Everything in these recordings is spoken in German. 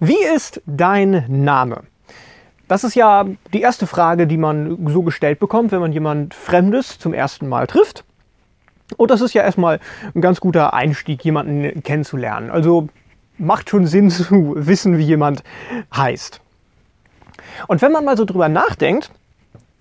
Wie ist dein Name? Das ist ja die erste Frage, die man so gestellt bekommt, wenn man jemand Fremdes zum ersten Mal trifft. Und das ist ja erstmal ein ganz guter Einstieg, jemanden kennenzulernen. Also macht schon Sinn zu wissen, wie jemand heißt. Und wenn man mal so drüber nachdenkt,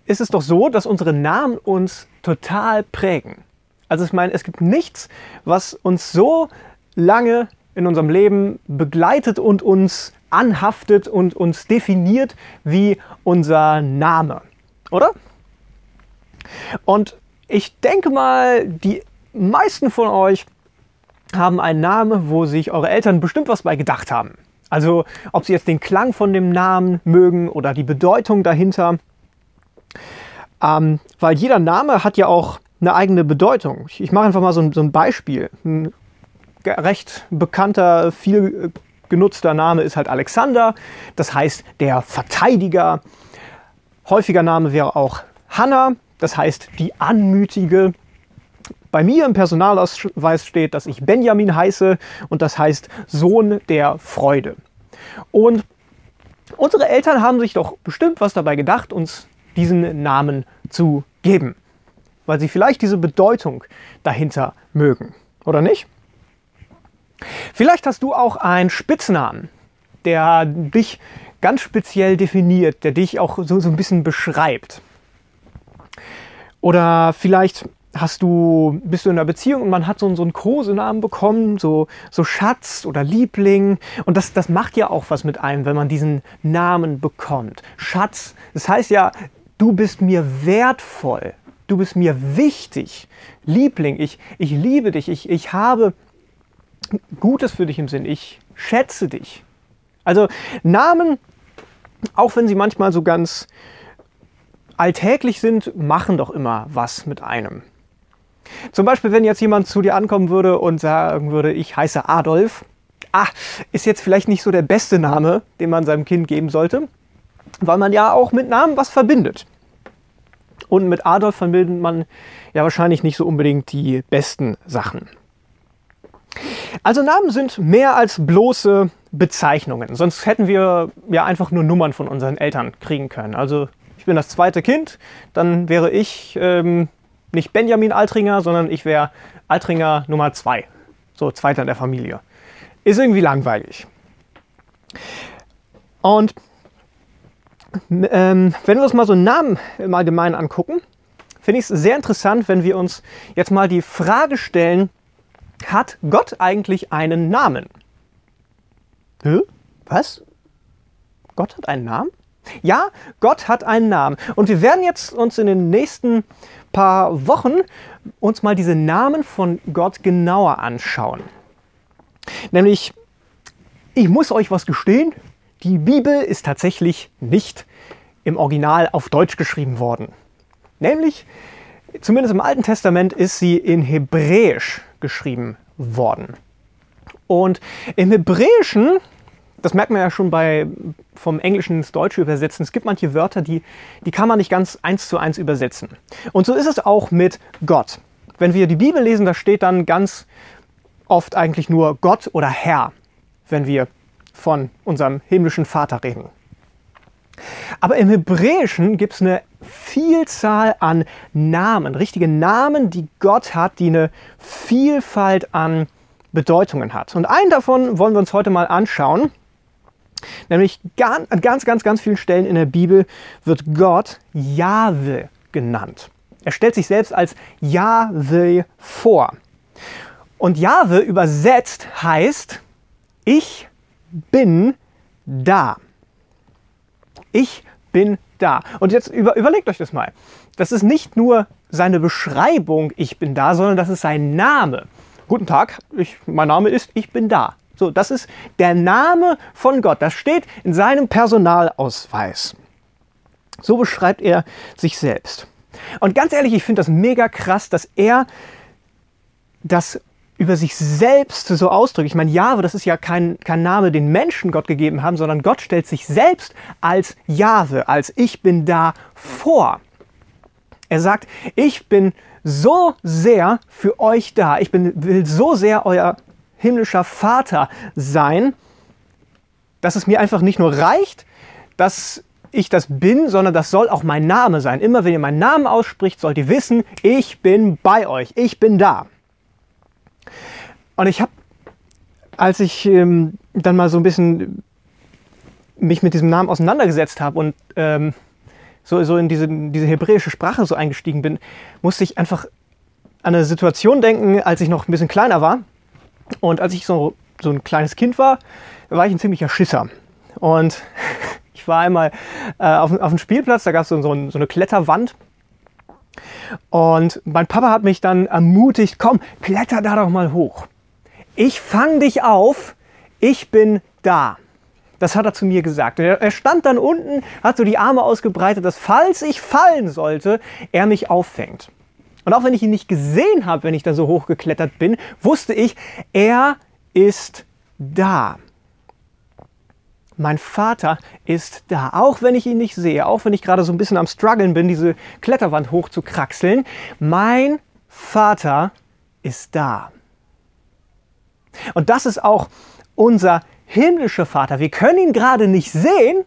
ist es doch so, dass unsere Namen uns total prägen. Also ich meine, es gibt nichts, was uns so lange in unserem Leben begleitet und uns anhaftet und uns definiert wie unser Name, oder? Und ich denke mal, die meisten von euch haben einen Namen, wo sich eure Eltern bestimmt was bei gedacht haben. Also ob sie jetzt den Klang von dem Namen mögen oder die Bedeutung dahinter. Ähm, weil jeder Name hat ja auch eine eigene Bedeutung. Ich, mache einfach mal so, so ein Beispiel. Ein recht bekannter, viel genutzter Name ist halt Alexander. Das heißt der Verteidiger. Häufiger Name wäre auch Hannah. Das heißt die Anmütige. Bei mir im Personalausweis steht, dass ich Benjamin heiße und das heißt Sohn der Freude. Und unsere Eltern haben sich doch bestimmt was dabei gedacht, uns diesen Namen zu geben. Weil sie vielleicht diese Bedeutung dahinter mögen. Oder nicht? Vielleicht hast du auch einen Spitznamen, der dich ganz speziell definiert, der dich auch so, so ein bisschen beschreibt. Oder vielleicht hast du, bist du in einer Beziehung und man hat so, so einen Kosenamen bekommen, so, so Schatz oder Liebling. Und das, das macht ja auch was mit einem, wenn man diesen Namen bekommt. Schatz, das heißt ja, du bist mir wertvoll, du bist mir wichtig. Liebling, ich, ich liebe dich, ich, ich habe Gutes für dich im Sinn. Ich schätze dich. Also Namen, auch wenn sie manchmal so ganz alltäglich sind, machen doch immer was mit einem. Zum Beispiel, wenn jetzt jemand zu dir ankommen würde und sagen würde, ich heiße Adolf, ah, ist jetzt vielleicht nicht so der beste Name, den man seinem Kind geben sollte, weil man ja auch mit Namen was verbindet. Und mit Adolf verbindet man ja wahrscheinlich nicht so unbedingt die besten Sachen. Also Namen sind mehr als bloße Bezeichnungen. Sonst hätten wir ja einfach nur Nummern von unseren Eltern kriegen können. Also ich bin das zweite Kind, dann wäre ich ähm, nicht Benjamin Altringer, sondern ich wäre Altringer Nummer zwei. So zweiter in der Familie. Ist irgendwie langweilig. Und ähm, wenn wir uns mal so einen Namen im Allgemeinen angucken, finde ich es sehr interessant, wenn wir uns jetzt mal die Frage stellen, hat Gott eigentlich einen Namen? Hä? Was? Gott hat einen Namen? Ja, Gott hat einen Namen. Und wir werden jetzt uns in den nächsten paar Wochen uns mal diese Namen von Gott genauer anschauen. Nämlich, ich muss euch was gestehen, die Bibel ist tatsächlich nicht im Original auf Deutsch geschrieben worden. Nämlich, zumindest im Alten Testament ist sie in Hebräisch geschrieben worden. Und im Hebräischen, das merkt man ja schon bei vom Englischen ins Deutsche übersetzen, es gibt manche Wörter, die, die kann man nicht ganz eins zu eins übersetzen. Und so ist es auch mit Gott. Wenn wir die Bibel lesen, da steht dann ganz oft eigentlich nur Gott oder Herr, wenn wir von unserem himmlischen Vater reden. Aber im Hebräischen gibt es eine Vielzahl an Namen, richtige Namen, die Gott hat, die eine Vielfalt an Bedeutungen hat. Und einen davon wollen wir uns heute mal anschauen. Nämlich an ganz, ganz, ganz vielen Stellen in der Bibel wird Gott Jahwe genannt. Er stellt sich selbst als Jahwe vor. Und Jahwe übersetzt heißt, ich bin da. Ich bin da. Und jetzt über, überlegt euch das mal. Das ist nicht nur seine Beschreibung, ich bin da, sondern das ist sein Name. Guten Tag, ich, mein Name ist, ich bin da. So, das ist der Name von Gott. Das steht in seinem Personalausweis. So beschreibt er sich selbst. Und ganz ehrlich, ich finde das mega krass, dass er das über sich selbst so ausdrückt. Ich meine, Jahwe, das ist ja kein, kein Name, den Menschen Gott gegeben haben, sondern Gott stellt sich selbst als Jahwe, als ich bin da vor. Er sagt, ich bin so sehr für euch da. Ich bin, will so sehr euer himmlischer Vater sein. dass es mir einfach nicht nur reicht, dass ich das bin, sondern das soll auch mein Name sein. Immer wenn ihr meinen Namen ausspricht, sollt ihr wissen, ich bin bei euch, ich bin da. Und ich habe, als ich ähm, dann mal so ein bisschen mich mit diesem Namen auseinandergesetzt habe und ähm, so, so in diese, diese hebräische Sprache so eingestiegen bin, musste ich einfach an eine Situation denken, als ich noch ein bisschen kleiner war. Und als ich so, so ein kleines Kind war, war ich ein ziemlicher Schisser. Und ich war einmal äh, auf, auf dem Spielplatz, da gab es so, so, so eine Kletterwand. Und mein Papa hat mich dann ermutigt, komm, kletter da doch mal hoch. Ich fang dich auf, ich bin da. Das hat er zu mir gesagt. Er stand dann unten, hat so die Arme ausgebreitet, dass falls ich fallen sollte, er mich auffängt. Und auch wenn ich ihn nicht gesehen habe, wenn ich da so hochgeklettert bin, wusste ich, er ist da. Mein Vater ist da, auch wenn ich ihn nicht sehe, auch wenn ich gerade so ein bisschen am struggeln bin, diese Kletterwand hoch zu kraxeln. Mein Vater ist da. Und das ist auch unser himmlischer Vater. Wir können ihn gerade nicht sehen,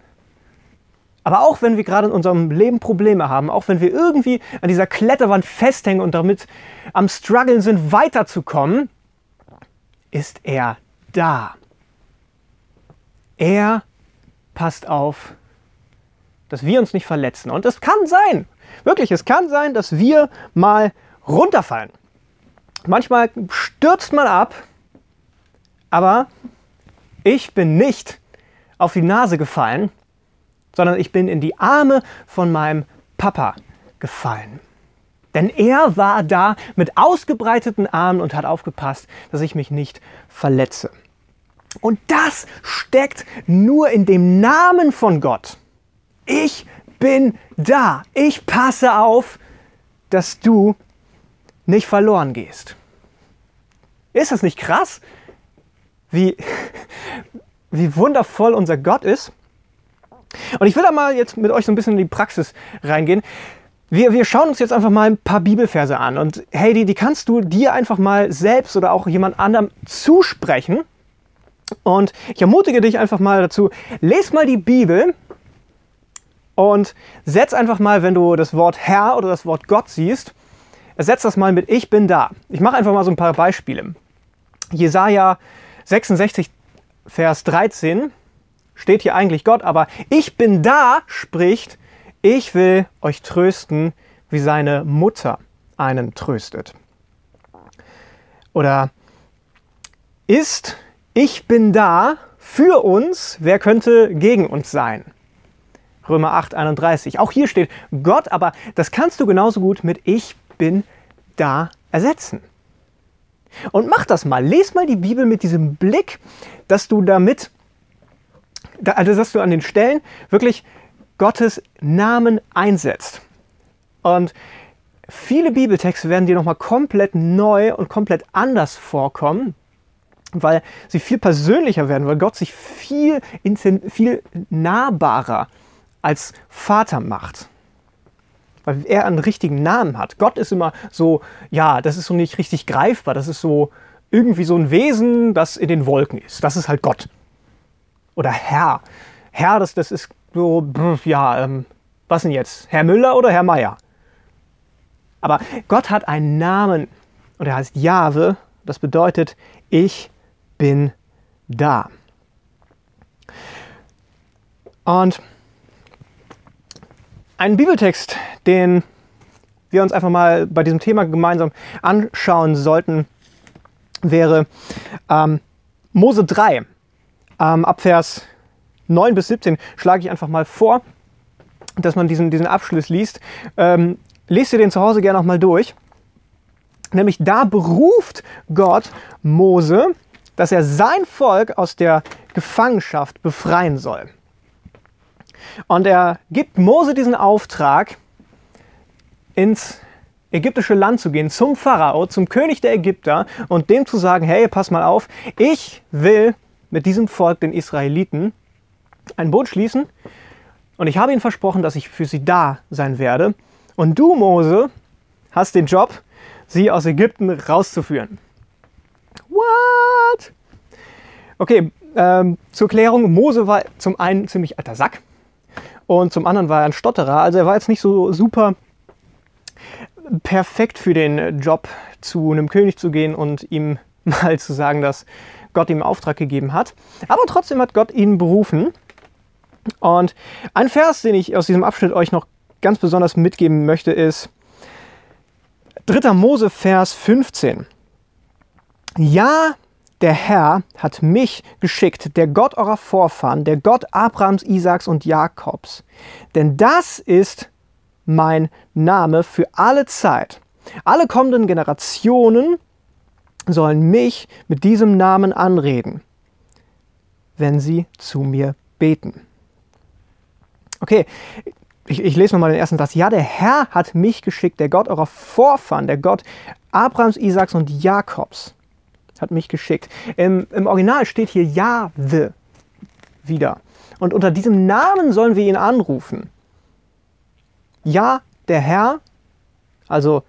aber auch wenn wir gerade in unserem Leben Probleme haben, auch wenn wir irgendwie an dieser Kletterwand festhängen und damit am struggeln sind, weiterzukommen, ist er da. Er passt auf, dass wir uns nicht verletzen. Und es kann sein, wirklich, es kann sein, dass wir mal runterfallen. Manchmal stürzt man ab, aber ich bin nicht auf die Nase gefallen, sondern ich bin in die Arme von meinem Papa gefallen. Denn er war da mit ausgebreiteten Armen und hat aufgepasst, dass ich mich nicht verletze. Und das steckt nur in dem Namen von Gott. Ich bin da. Ich passe auf, dass du nicht verloren gehst. Ist das nicht krass? Wie, wie wundervoll unser Gott ist. Und ich will da mal jetzt mit euch so ein bisschen in die Praxis reingehen. Wir, wir schauen uns jetzt einfach mal ein paar Bibelverse an. Und hey, die, die kannst du dir einfach mal selbst oder auch jemand anderem zusprechen. Und ich ermutige dich einfach mal dazu, les mal die Bibel und setz einfach mal, wenn du das Wort Herr oder das Wort Gott siehst, setz das mal mit Ich bin da. Ich mache einfach mal so ein paar Beispiele. Jesaja 66, Vers 13 steht hier eigentlich Gott, aber Ich bin da spricht, ich will euch trösten, wie seine Mutter einen tröstet. Oder ist ich bin da für uns, wer könnte gegen uns sein? Römer 8, 31. Auch hier steht Gott, aber das kannst du genauso gut mit Ich bin da ersetzen. Und mach das mal. Lies mal die Bibel mit diesem Blick, dass du damit, also dass du an den Stellen wirklich Gottes Namen einsetzt. Und viele Bibeltexte werden dir nochmal komplett neu und komplett anders vorkommen, weil sie viel persönlicher werden, weil Gott sich viel, viel nahbarer als Vater macht. Weil er einen richtigen Namen hat. Gott ist immer so, ja, das ist so nicht richtig greifbar. Das ist so irgendwie so ein Wesen, das in den Wolken ist. Das ist halt Gott. Oder Herr. Herr, das, das ist so, ja, ähm, was denn jetzt? Herr Müller oder Herr Meier? Aber Gott hat einen Namen und er heißt Jahwe. Das bedeutet, ich bin da. Und ein Bibeltext, den wir uns einfach mal bei diesem Thema gemeinsam anschauen sollten, wäre ähm, Mose 3. Ähm, ab Vers 9 bis 17 schlage ich einfach mal vor, dass man diesen, diesen Abschluss liest. Ähm, lest ihr den zu Hause gerne noch mal durch. Nämlich da beruft Gott Mose dass er sein Volk aus der Gefangenschaft befreien soll. Und er gibt Mose diesen Auftrag, ins ägyptische Land zu gehen, zum Pharao, zum König der Ägypter und dem zu sagen, hey, pass mal auf, ich will mit diesem Volk, den Israeliten, ein Boot schließen und ich habe ihnen versprochen, dass ich für sie da sein werde. Und du, Mose, hast den Job, sie aus Ägypten rauszuführen. What? Okay, ähm, zur Klärung, Mose war zum einen ziemlich alter Sack und zum anderen war er ein Stotterer. Also er war jetzt nicht so super perfekt für den Job, zu einem König zu gehen und ihm mal zu sagen, dass Gott ihm Auftrag gegeben hat. Aber trotzdem hat Gott ihn berufen. Und ein Vers, den ich aus diesem Abschnitt euch noch ganz besonders mitgeben möchte, ist 3. Mose, Vers 15. Ja, der Herr hat mich geschickt, der Gott eurer Vorfahren, der Gott Abrahams, Isaaks und Jakobs. Denn das ist mein Name für alle Zeit. Alle kommenden Generationen sollen mich mit diesem Namen anreden, wenn sie zu mir beten. Okay, ich, ich lese nochmal den ersten Satz. Ja, der Herr hat mich geschickt, der Gott eurer Vorfahren, der Gott Abrahams, Isaaks und Jakobs hat mich geschickt. Im, Im, Original steht hier Jahwe wieder. Und unter diesem Namen sollen wir ihn anrufen. Ja, der Herr, also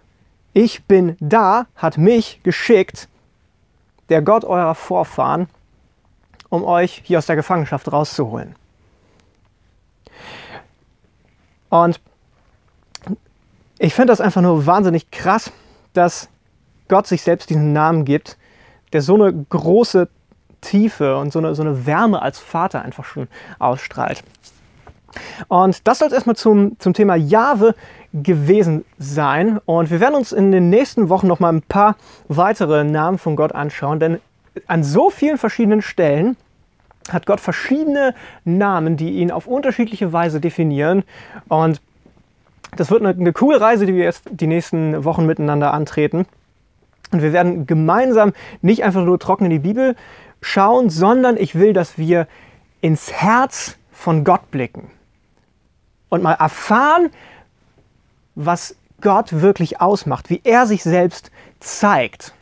ich bin da, hat mich geschickt, der Gott eurer Vorfahren, um euch hier aus der Gefangenschaft rauszuholen. Und ich finde das einfach nur wahnsinnig krass, dass Gott sich selbst diesen Namen gibt, der so eine große Tiefe und so eine, so eine Wärme als Vater einfach schon ausstrahlt. Und das soll es erstmal zum, zum Thema Jahwe gewesen sein. Und wir werden uns in den nächsten Wochen noch mal ein paar weitere Namen von Gott anschauen, denn an so vielen verschiedenen Stellen hat Gott verschiedene Namen, die ihn auf unterschiedliche Weise definieren. Und das wird eine, eine coole Reise, die wir jetzt die nächsten Wochen miteinander antreten. Und wir werden gemeinsam nicht einfach nur trocken in die Bibel schauen, sondern ich will, dass wir ins Herz von Gott blicken und mal erfahren, was Gott wirklich ausmacht, wie er sich selbst zeigt.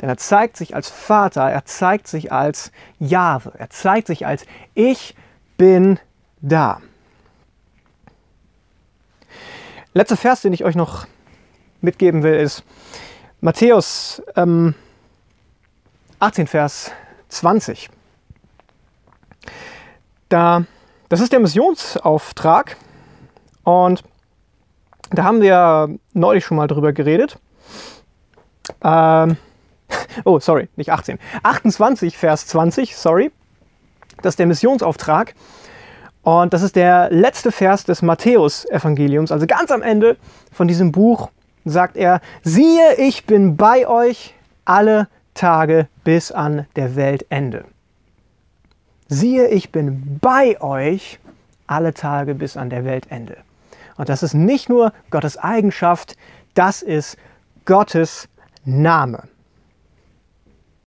Denn er zeigt sich als Vater, er zeigt sich als Jahwe, er zeigt sich als Ich bin da. Letzter Vers, den ich euch noch mitgeben will, ist Matthäus ähm, 18, Vers 20. Da, das ist der Missionsauftrag und da haben wir neulich schon mal drüber geredet. Ähm, oh, sorry, nicht 18. 28, Vers 20, sorry. Das ist der Missionsauftrag. Und das ist der letzte Vers des Matthäus-Evangeliums. Also ganz am Ende von diesem Buch sagt er, siehe, ich bin bei euch alle Tage bis an der Weltende. Siehe, ich bin bei euch alle Tage bis an der Weltende. Und das ist nicht nur Gottes Eigenschaft, das ist Gottes Name.